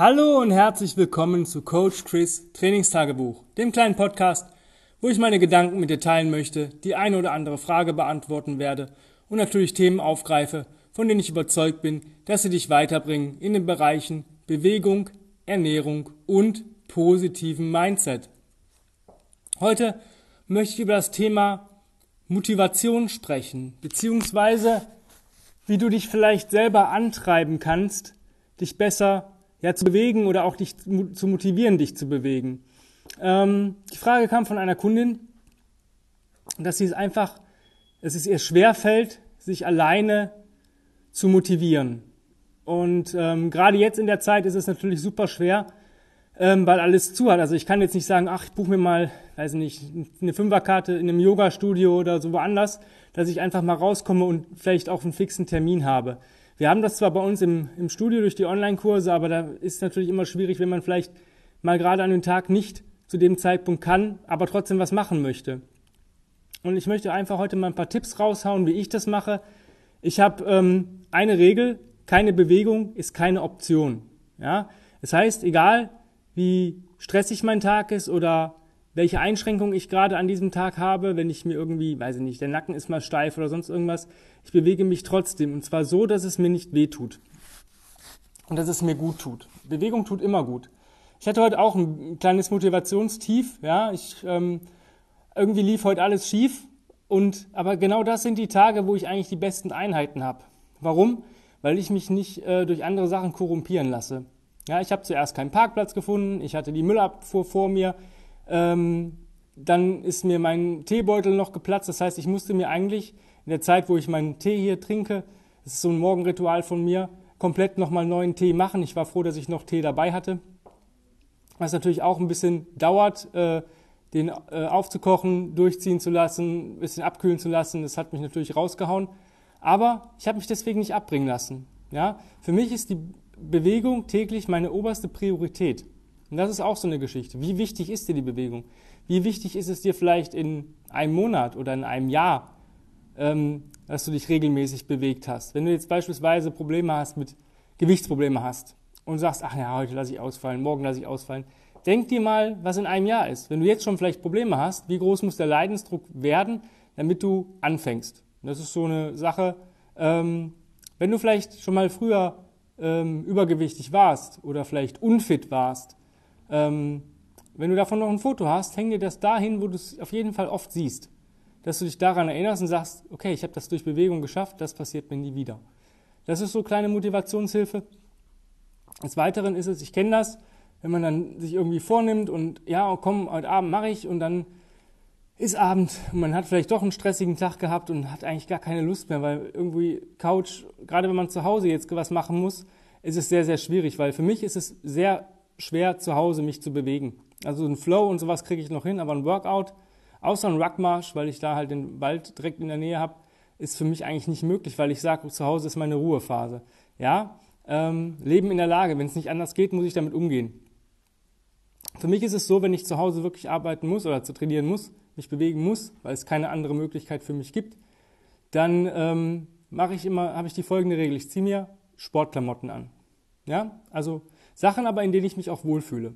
Hallo und herzlich willkommen zu Coach Chris Trainingstagebuch, dem kleinen Podcast, wo ich meine Gedanken mit dir teilen möchte, die eine oder andere Frage beantworten werde und natürlich Themen aufgreife, von denen ich überzeugt bin, dass sie dich weiterbringen in den Bereichen Bewegung, Ernährung und positiven Mindset. Heute möchte ich über das Thema Motivation sprechen, beziehungsweise wie du dich vielleicht selber antreiben kannst, dich besser ja, zu bewegen oder auch dich zu motivieren, dich zu bewegen. Ähm, die Frage kam von einer Kundin, dass sie es einfach, dass es ihr schwerfällt, sich alleine zu motivieren. Und ähm, gerade jetzt in der Zeit ist es natürlich super schwer, ähm, weil alles zu hat. Also ich kann jetzt nicht sagen, ach, ich buche mir mal, weiß nicht, eine Fünferkarte in einem Yoga-Studio oder so woanders, dass ich einfach mal rauskomme und vielleicht auch einen fixen Termin habe. Wir haben das zwar bei uns im, im Studio durch die Online-Kurse, aber da ist natürlich immer schwierig, wenn man vielleicht mal gerade an den Tag nicht zu dem Zeitpunkt kann, aber trotzdem was machen möchte. Und ich möchte einfach heute mal ein paar Tipps raushauen, wie ich das mache. Ich habe ähm, eine Regel, keine Bewegung ist keine Option. Ja? Das heißt, egal wie stressig mein Tag ist oder welche Einschränkungen ich gerade an diesem Tag habe, wenn ich mir irgendwie, weiß ich nicht, der Nacken ist mal steif oder sonst irgendwas. Ich bewege mich trotzdem und zwar so, dass es mir nicht weh tut und dass es mir gut tut. Bewegung tut immer gut. Ich hatte heute auch ein kleines Motivationstief, ja, ich ähm, irgendwie lief heute alles schief und aber genau das sind die Tage, wo ich eigentlich die besten Einheiten habe. Warum? Weil ich mich nicht äh, durch andere Sachen korrumpieren lasse. Ja, ich habe zuerst keinen Parkplatz gefunden, ich hatte die Müllabfuhr vor mir, ähm, dann ist mir mein Teebeutel noch geplatzt. Das heißt, ich musste mir eigentlich in der Zeit, wo ich meinen Tee hier trinke, das ist so ein Morgenritual von mir, komplett nochmal neuen Tee machen. Ich war froh, dass ich noch Tee dabei hatte. Was natürlich auch ein bisschen dauert, äh, den äh, aufzukochen, durchziehen zu lassen, ein bisschen abkühlen zu lassen. Das hat mich natürlich rausgehauen. Aber ich habe mich deswegen nicht abbringen lassen. Ja? Für mich ist die Bewegung täglich meine oberste Priorität. Und das ist auch so eine Geschichte. Wie wichtig ist dir die Bewegung? Wie wichtig ist es dir vielleicht in einem Monat oder in einem Jahr, ähm, dass du dich regelmäßig bewegt hast? Wenn du jetzt beispielsweise Probleme hast mit Gewichtsprobleme hast und sagst, ach ja, heute lasse ich ausfallen, morgen lasse ich ausfallen, denk dir mal, was in einem Jahr ist. Wenn du jetzt schon vielleicht Probleme hast, wie groß muss der Leidensdruck werden, damit du anfängst? Das ist so eine Sache. Ähm, wenn du vielleicht schon mal früher ähm, übergewichtig warst oder vielleicht unfit warst, ähm, wenn du davon noch ein Foto hast, häng dir das dahin, wo du es auf jeden Fall oft siehst. Dass du dich daran erinnerst und sagst, okay, ich habe das durch Bewegung geschafft, das passiert mir nie wieder. Das ist so kleine Motivationshilfe. Des Weiteren ist es, ich kenne das, wenn man dann sich irgendwie vornimmt und ja, komm, heute Abend mache ich und dann ist Abend und man hat vielleicht doch einen stressigen Tag gehabt und hat eigentlich gar keine Lust mehr, weil irgendwie Couch, gerade wenn man zu Hause jetzt was machen muss, ist es sehr, sehr schwierig, weil für mich ist es sehr schwer zu Hause mich zu bewegen. Also ein Flow und sowas kriege ich noch hin, aber ein Workout, außer ein Ruckmarsch, weil ich da halt den Wald direkt in der Nähe habe, ist für mich eigentlich nicht möglich, weil ich sage, zu Hause ist meine Ruhephase. Ja, ähm, Leben in der Lage, wenn es nicht anders geht, muss ich damit umgehen. Für mich ist es so, wenn ich zu Hause wirklich arbeiten muss oder zu trainieren muss, mich bewegen muss, weil es keine andere Möglichkeit für mich gibt, dann ähm, mache ich immer, habe ich die folgende Regel: Ich ziehe mir Sportklamotten an. Ja, also Sachen aber, in denen ich mich auch wohlfühle.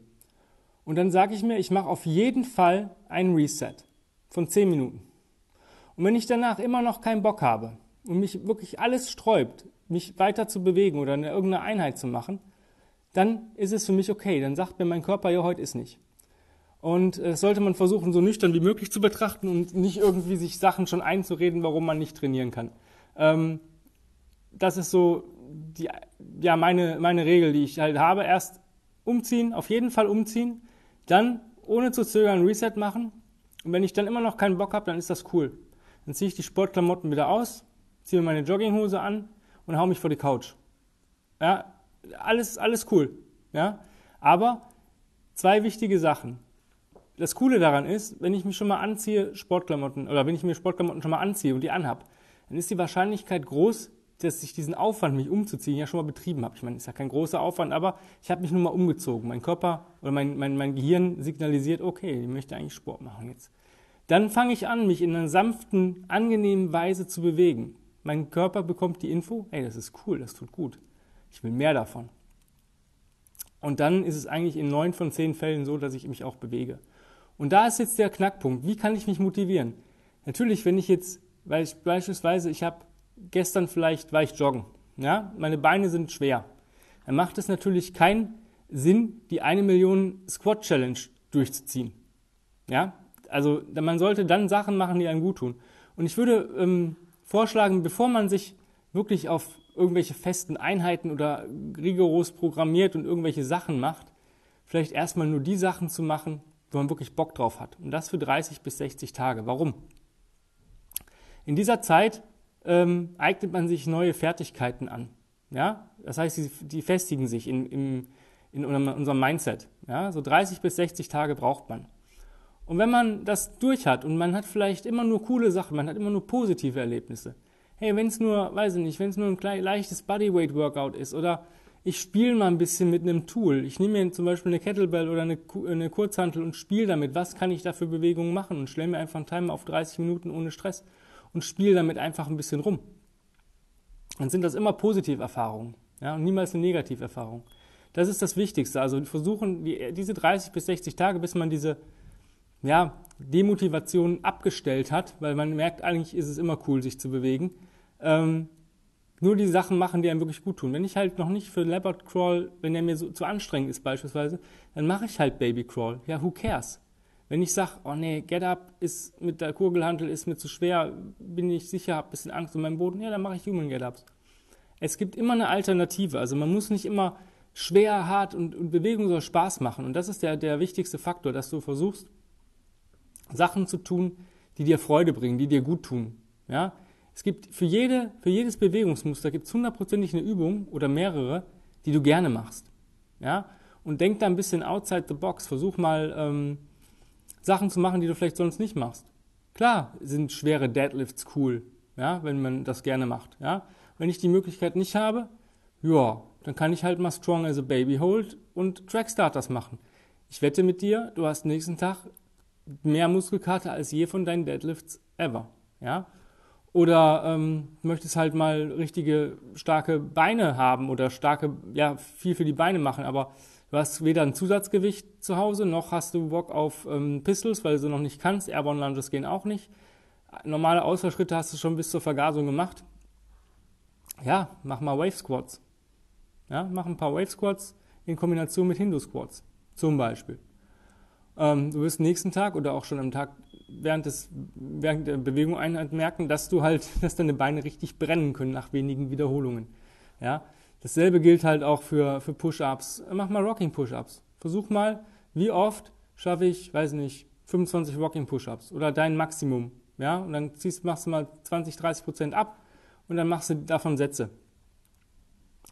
Und dann sage ich mir, ich mache auf jeden Fall einen Reset von 10 Minuten. Und wenn ich danach immer noch keinen Bock habe und mich wirklich alles sträubt, mich weiter zu bewegen oder eine, irgendeine Einheit zu machen, dann ist es für mich okay. Dann sagt mir mein Körper, ja, heute ist nicht. Und das äh, sollte man versuchen, so nüchtern wie möglich zu betrachten und nicht irgendwie sich Sachen schon einzureden, warum man nicht trainieren kann. Ähm, das ist so die, ja, meine, meine Regel, die ich halt habe. Erst umziehen, auf jeden Fall umziehen, dann ohne zu zögern Reset machen. Und wenn ich dann immer noch keinen Bock habe, dann ist das cool. Dann ziehe ich die Sportklamotten wieder aus, ziehe meine Jogginghose an und hau mich vor die Couch. Ja, alles, alles cool. Ja, aber zwei wichtige Sachen. Das Coole daran ist, wenn ich mich schon mal anziehe, Sportklamotten, oder wenn ich mir Sportklamotten schon mal anziehe und die anhab, dann ist die Wahrscheinlichkeit groß, dass ich diesen Aufwand, mich umzuziehen, ja schon mal betrieben habe. Ich meine, ist ja kein großer Aufwand, aber ich habe mich nur mal umgezogen. Mein Körper oder mein, mein, mein Gehirn signalisiert, okay, ich möchte eigentlich Sport machen jetzt. Dann fange ich an, mich in einer sanften, angenehmen Weise zu bewegen. Mein Körper bekommt die Info, hey, das ist cool, das tut gut. Ich will mehr davon. Und dann ist es eigentlich in neun von zehn Fällen so, dass ich mich auch bewege. Und da ist jetzt der Knackpunkt. Wie kann ich mich motivieren? Natürlich, wenn ich jetzt, weil ich beispielsweise, ich habe gestern vielleicht war ich joggen, ja, meine Beine sind schwer, dann macht es natürlich keinen Sinn, die eine Million Squat Challenge durchzuziehen. Ja, also man sollte dann Sachen machen, die einem gut tun. Und ich würde ähm, vorschlagen, bevor man sich wirklich auf irgendwelche festen Einheiten oder rigoros programmiert und irgendwelche Sachen macht, vielleicht erstmal nur die Sachen zu machen, wo man wirklich Bock drauf hat. Und das für 30 bis 60 Tage. Warum? In dieser Zeit ähm, eignet man sich neue Fertigkeiten an. Ja? Das heißt, die, die festigen sich in, in, in unserem Mindset. Ja? So 30 bis 60 Tage braucht man. Und wenn man das durch hat und man hat vielleicht immer nur coole Sachen, man hat immer nur positive Erlebnisse, hey, wenn es nur, weiß ich nicht, wenn es nur ein leichtes Bodyweight-Workout ist oder ich spiele mal ein bisschen mit einem Tool. Ich nehme mir zum Beispiel eine Kettlebell oder eine, eine Kurzhantel und spiele damit. Was kann ich da für Bewegungen machen? Und stelle mir einfach einen Timer auf 30 Minuten ohne Stress und spiele damit einfach ein bisschen rum. Dann sind das immer Positiverfahrungen ja, und niemals eine Negativerfahrung. Das ist das Wichtigste. Also versuchen die, diese 30 bis 60 Tage, bis man diese ja, Demotivation abgestellt hat, weil man merkt, eigentlich ist es immer cool, sich zu bewegen. Ähm, nur die Sachen machen, die einem wirklich gut tun. Wenn ich halt noch nicht für Leopard Crawl, wenn der mir so zu anstrengend ist beispielsweise, dann mache ich halt Baby Crawl. Ja, who cares? Wenn ich sage, oh nee, Get Up ist mit der Kugelhandel ist mir zu schwer, bin ich sicher, habe ein bisschen Angst um meinen Boden, ja, dann mache ich Human Get Ups. Es gibt immer eine Alternative. Also man muss nicht immer schwer, hart und, und Bewegung soll Spaß machen. Und das ist der, der wichtigste Faktor, dass du versuchst, Sachen zu tun, die dir Freude bringen, die dir gut tun. Ja? Es gibt für, jede, für jedes Bewegungsmuster gibt es hundertprozentig eine Übung oder mehrere, die du gerne machst. Ja? Und denk da ein bisschen outside the box. Versuch mal ähm, Sachen zu machen, die du vielleicht sonst nicht machst. Klar sind schwere Deadlifts cool, ja, wenn man das gerne macht. Ja? Wenn ich die Möglichkeit nicht habe, ja, dann kann ich halt mal Strong as a Baby Hold und Track Starters machen. Ich wette mit dir, du hast nächsten Tag mehr Muskelkater als je von deinen Deadlifts ever. Ja? Oder ähm, möchtest halt mal richtige starke Beine haben oder starke, ja, viel für die Beine machen, aber du hast weder ein Zusatzgewicht zu Hause, noch hast du Bock auf ähm, Pistols, weil du noch nicht kannst. Airborne Lunges gehen auch nicht. Normale Ausfallschritte hast du schon bis zur Vergasung gemacht. Ja, mach mal Wave Squats. Ja, mach ein paar Wave Squats in Kombination mit Hindu Squats. Zum Beispiel. Ähm, du wirst nächsten Tag oder auch schon am Tag während, des, während der Bewegung merken, dass du halt, dass deine Beine richtig brennen können nach wenigen Wiederholungen. Ja? Dasselbe gilt halt auch für, für Push-Ups. Mach mal Rocking Push-Ups. Versuch mal, wie oft schaffe ich, weiß nicht, 25 Rocking Push-Ups oder dein Maximum. Ja? Und dann ziehst, machst du mal 20, 30 Prozent ab und dann machst du davon Sätze.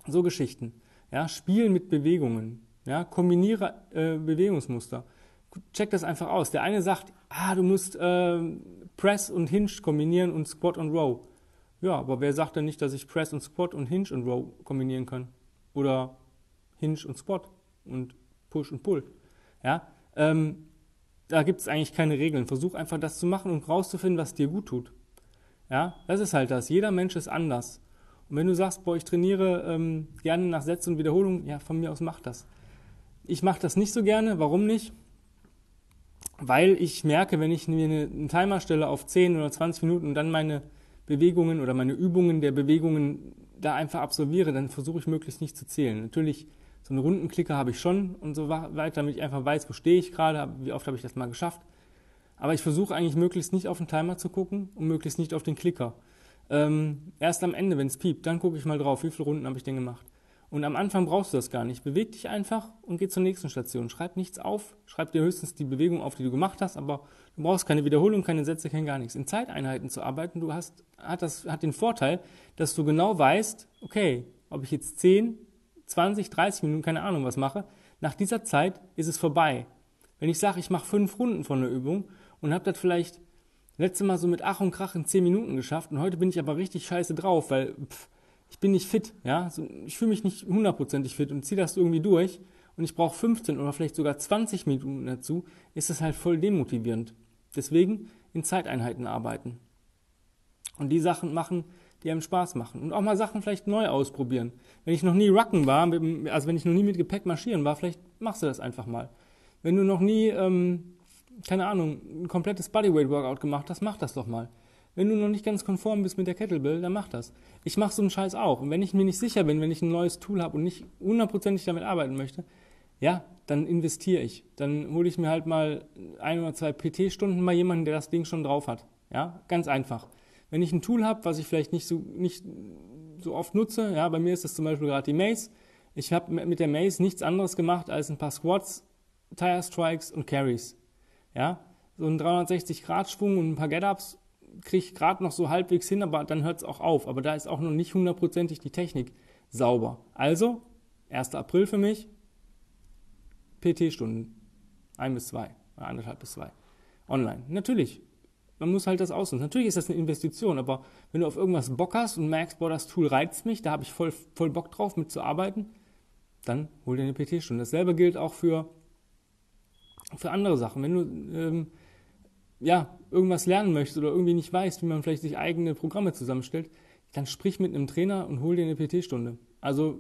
So Geschichten. Ja? Spielen mit Bewegungen. Ja? Kombiniere äh, Bewegungsmuster check das einfach aus. Der eine sagt, ah, du musst äh, Press und Hinge kombinieren und Squat und Row. Ja, aber wer sagt denn nicht, dass ich Press und Squat und Hinge und Row kombinieren kann? Oder Hinge und Squat und Push und Pull. Ja, ähm, da gibt es eigentlich keine Regeln. Versuch einfach das zu machen und rauszufinden, was dir gut tut. Ja, das ist halt das. Jeder Mensch ist anders. Und wenn du sagst, boah, ich trainiere ähm, gerne nach Sätzen und Wiederholungen, ja, von mir aus mach das. Ich mache das nicht so gerne. Warum nicht? weil ich merke, wenn ich mir einen Timer stelle auf 10 oder 20 Minuten und dann meine Bewegungen oder meine Übungen der Bewegungen da einfach absolviere, dann versuche ich möglichst nicht zu zählen. Natürlich, so einen Rundenklicker habe ich schon und so weiter, damit ich einfach weiß, wo stehe ich gerade, wie oft habe ich das mal geschafft. Aber ich versuche eigentlich möglichst nicht auf den Timer zu gucken und möglichst nicht auf den Klicker. Ähm, erst am Ende, wenn es piept, dann gucke ich mal drauf, wie viele Runden habe ich denn gemacht. Und am Anfang brauchst du das gar nicht. Beweg dich einfach und geh zur nächsten Station. Schreib nichts auf, schreib dir höchstens die Bewegung auf, die du gemacht hast, aber du brauchst keine Wiederholung, keine Sätze, kein gar nichts. In Zeiteinheiten zu arbeiten, du hast, hat das, hat den Vorteil, dass du genau weißt, okay, ob ich jetzt 10, 20, 30 Minuten, keine Ahnung was mache, nach dieser Zeit ist es vorbei. Wenn ich sage, ich mache fünf Runden von der Übung und habe das vielleicht letzte Mal so mit Ach und Krach in 10 Minuten geschafft und heute bin ich aber richtig scheiße drauf, weil pff, ich bin nicht fit, ja, ich fühle mich nicht hundertprozentig fit und ziehe das irgendwie durch und ich brauche 15 oder vielleicht sogar 20 Minuten dazu, ist das halt voll demotivierend. Deswegen in Zeiteinheiten arbeiten. Und die Sachen machen, die einem Spaß machen. Und auch mal Sachen vielleicht neu ausprobieren. Wenn ich noch nie Rucken war, also wenn ich noch nie mit Gepäck marschieren war, vielleicht machst du das einfach mal. Wenn du noch nie, ähm, keine Ahnung, ein komplettes Bodyweight-Workout gemacht hast, mach das doch mal. Wenn du noch nicht ganz konform bist mit der Kettlebell, dann mach das. Ich mache so einen Scheiß auch. Und wenn ich mir nicht sicher bin, wenn ich ein neues Tool habe und nicht hundertprozentig damit arbeiten möchte, ja, dann investiere ich. Dann hole ich mir halt mal ein oder zwei PT-Stunden bei jemandem, der das Ding schon drauf hat. Ja, ganz einfach. Wenn ich ein Tool habe, was ich vielleicht nicht so, nicht so oft nutze, ja, bei mir ist das zum Beispiel gerade die Maze. Ich habe mit der Maze nichts anderes gemacht als ein paar Squats, Tire Strikes und Carries. Ja, so ein 360-Grad-Schwung und ein paar Get-Ups kriege ich gerade noch so halbwegs hin, aber dann hört es auch auf. Aber da ist auch noch nicht hundertprozentig die Technik sauber. Also, 1. April für mich, PT-Stunden. Ein bis zwei, oder anderthalb bis zwei. Online. Natürlich. Man muss halt das ausnutzen. Natürlich ist das eine Investition, aber wenn du auf irgendwas Bock hast und merkst, boah, das Tool reizt mich, da habe ich voll, voll Bock drauf, mitzuarbeiten, dann hol dir eine PT-Stunde. Dasselbe gilt auch für, für andere Sachen. Wenn du ähm, ja, irgendwas lernen möchtest oder irgendwie nicht weißt, wie man vielleicht sich eigene Programme zusammenstellt, dann sprich mit einem Trainer und hol dir eine PT-Stunde. Also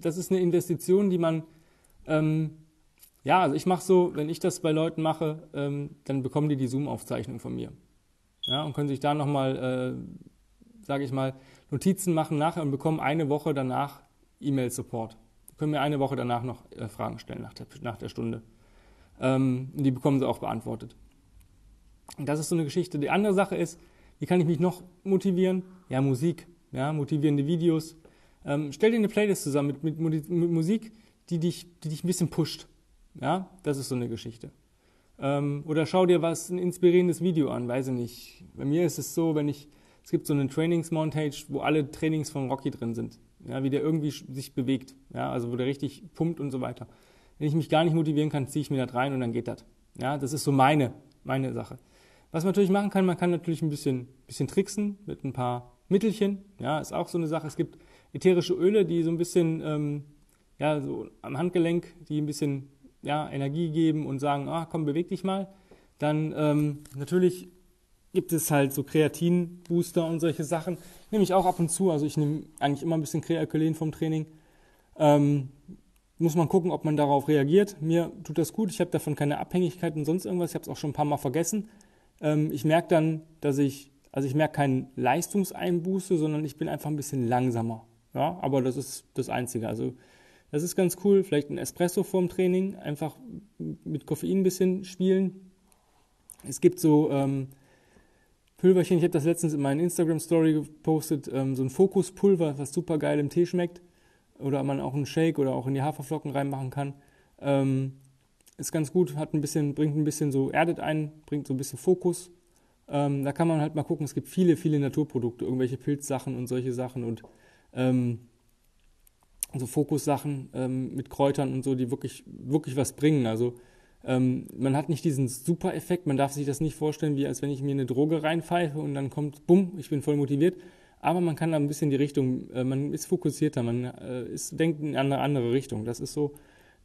das ist eine Investition, die man, ähm, ja, also ich mache so, wenn ich das bei Leuten mache, ähm, dann bekommen die die Zoom-Aufzeichnung von mir. Ja, und können sich da nochmal, äh, sage ich mal, Notizen machen nachher und bekommen eine Woche danach E-Mail-Support. Können mir eine Woche danach noch äh, Fragen stellen nach der, nach der Stunde. Ähm, die bekommen sie auch beantwortet. Das ist so eine Geschichte. Die andere Sache ist, wie kann ich mich noch motivieren? Ja, Musik, ja, motivierende Videos. Ähm, stell dir eine Playlist zusammen mit, mit, mit, Musik, die dich, die dich ein bisschen pusht. Ja, das ist so eine Geschichte. Ähm, oder schau dir was, ein inspirierendes Video an, weiß ich nicht. Bei mir ist es so, wenn ich, es gibt so eine Trainingsmontage, wo alle Trainings von Rocky drin sind. Ja, wie der irgendwie sich bewegt. Ja, also wo der richtig pumpt und so weiter. Wenn ich mich gar nicht motivieren kann, ziehe ich mir das rein und dann geht das. Ja, das ist so meine, meine Sache. Was man natürlich machen kann, man kann natürlich ein bisschen, bisschen tricksen mit ein paar Mittelchen. Ja, ist auch so eine Sache. Es gibt ätherische Öle, die so ein bisschen, ähm, ja, so am Handgelenk, die ein bisschen, ja, Energie geben und sagen, ah, komm, beweg dich mal. Dann, ähm, natürlich gibt es halt so Kreatin-Booster und solche Sachen. Nehme ich auch ab und zu. Also ich nehme eigentlich immer ein bisschen Kreakylen vom Training. Ähm, muss man gucken, ob man darauf reagiert. Mir tut das gut. Ich habe davon keine Abhängigkeit und sonst irgendwas. Ich habe es auch schon ein paar Mal vergessen. Ähm, ich merke dann, dass ich, also ich merke keinen Leistungseinbuße, sondern ich bin einfach ein bisschen langsamer. Ja, aber das ist das Einzige. Also das ist ganz cool. Vielleicht ein Espresso vorm Training, einfach mit Koffein ein bisschen spielen. Es gibt so ähm, Pulverchen, ich habe das letztens in meinen Instagram-Story gepostet, ähm, so ein Fokuspulver, was super geil im Tee schmeckt. Oder man auch einen Shake oder auch in die Haferflocken reinmachen kann. Ähm, ist ganz gut, hat ein bisschen, bringt ein bisschen so, erdet ein, bringt so ein bisschen Fokus. Ähm, da kann man halt mal gucken, es gibt viele, viele Naturprodukte, irgendwelche Pilzsachen und solche Sachen und ähm, so Fokussachen ähm, mit Kräutern und so, die wirklich, wirklich was bringen. Also ähm, man hat nicht diesen super Effekt, man darf sich das nicht vorstellen, wie als wenn ich mir eine Droge reinpfeife und dann kommt, bumm, ich bin voll motiviert. Aber man kann da ein bisschen die Richtung, äh, man ist fokussierter, man äh, ist, denkt in eine andere Richtung. Das ist so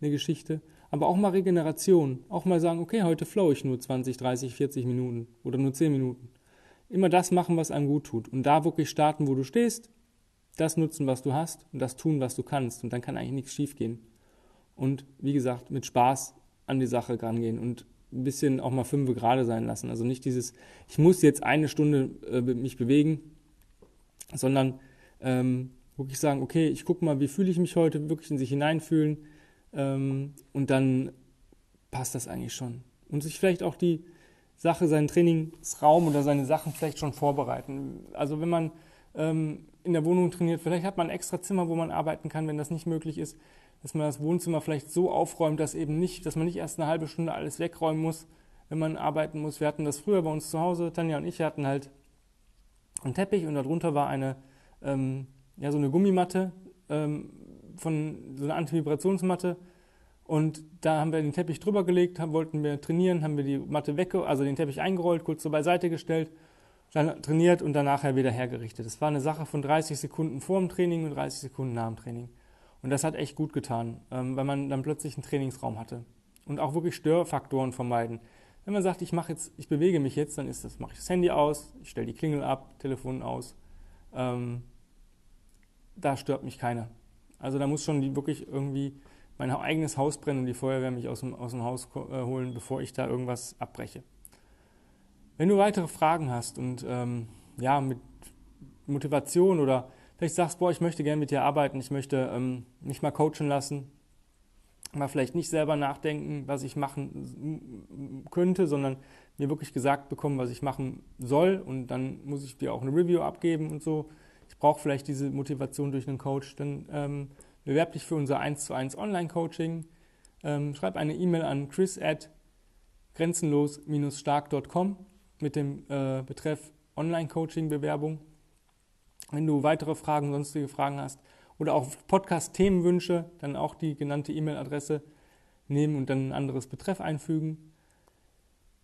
eine Geschichte aber auch mal Regeneration. Auch mal sagen, okay, heute flow ich nur 20, 30, 40 Minuten oder nur 10 Minuten. Immer das machen, was einem gut tut. Und da wirklich starten, wo du stehst, das nutzen, was du hast und das tun, was du kannst. Und dann kann eigentlich nichts schiefgehen. Und wie gesagt, mit Spaß an die Sache rangehen und ein bisschen auch mal fünf gerade sein lassen. Also nicht dieses, ich muss jetzt eine Stunde äh, mich bewegen, sondern ähm, wirklich sagen, okay, ich gucke mal, wie fühle ich mich heute, wirklich in sich hineinfühlen, ähm, und dann passt das eigentlich schon. Und sich vielleicht auch die Sache, seinen Trainingsraum oder seine Sachen vielleicht schon vorbereiten. Also wenn man ähm, in der Wohnung trainiert, vielleicht hat man ein extra Zimmer, wo man arbeiten kann, wenn das nicht möglich ist, dass man das Wohnzimmer vielleicht so aufräumt, dass eben nicht, dass man nicht erst eine halbe Stunde alles wegräumen muss, wenn man arbeiten muss. Wir hatten das früher bei uns zu Hause, Tanja und ich hatten halt einen Teppich und darunter war eine, ähm, ja, so eine Gummimatte, ähm, von so einer Antivibrationsmatte und da haben wir den Teppich drüber gelegt, haben, wollten wir trainieren, haben wir die Matte weg, also den Teppich eingerollt, kurz so beiseite gestellt, dann trainiert und dann nachher wieder hergerichtet. Das war eine Sache von 30 Sekunden vor dem Training und 30 Sekunden nach dem Training. Und das hat echt gut getan, ähm, weil man dann plötzlich einen Trainingsraum hatte. Und auch wirklich Störfaktoren vermeiden. Wenn man sagt, ich mache jetzt, ich bewege mich jetzt, dann ist das, mache ich das Handy aus, ich stelle die Klingel ab, Telefon aus, ähm, da stört mich keiner. Also da muss schon die wirklich irgendwie mein eigenes Haus brennen und die Feuerwehr mich aus dem, aus dem Haus äh, holen, bevor ich da irgendwas abbreche. Wenn du weitere Fragen hast und ähm, ja, mit Motivation oder vielleicht sagst, boah, ich möchte gerne mit dir arbeiten, ich möchte ähm, mich mal coachen lassen, mal vielleicht nicht selber nachdenken, was ich machen könnte, sondern mir wirklich gesagt bekommen, was ich machen soll und dann muss ich dir auch eine Review abgeben und so. Ich brauche vielleicht diese Motivation durch einen Coach, dann ähm, bewerb dich für unser 1 zu 1 Online-Coaching, ähm, schreib eine E-Mail an chris at grenzenlos-stark.com mit dem äh, Betreff Online-Coaching-Bewerbung. Wenn du weitere Fragen, sonstige Fragen hast oder auch Podcast-Themenwünsche, dann auch die genannte E-Mail-Adresse nehmen und dann ein anderes Betreff einfügen.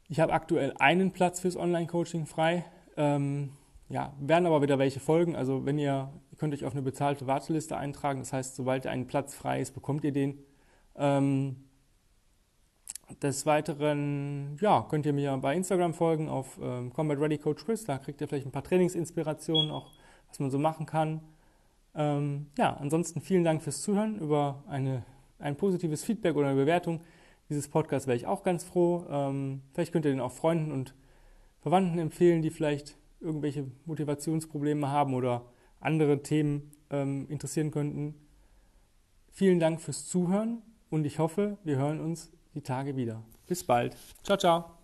Ich habe aktuell einen Platz fürs Online-Coaching frei. Ähm, ja, werden aber wieder welche folgen. Also wenn ihr, ihr könnt euch auf eine bezahlte Warteliste eintragen. Das heißt, sobald ein Platz frei ist, bekommt ihr den. Ähm, des Weiteren ja, könnt ihr mir bei Instagram folgen auf ähm, Combat Ready Coach Chris. Da kriegt ihr vielleicht ein paar Trainingsinspirationen, auch was man so machen kann. Ähm, ja, ansonsten vielen Dank fürs Zuhören. Über eine, ein positives Feedback oder eine Bewertung dieses Podcasts wäre ich auch ganz froh. Ähm, vielleicht könnt ihr den auch Freunden und Verwandten empfehlen, die vielleicht irgendwelche Motivationsprobleme haben oder andere Themen ähm, interessieren könnten. Vielen Dank fürs Zuhören und ich hoffe, wir hören uns die Tage wieder. Bis bald. Ciao, ciao.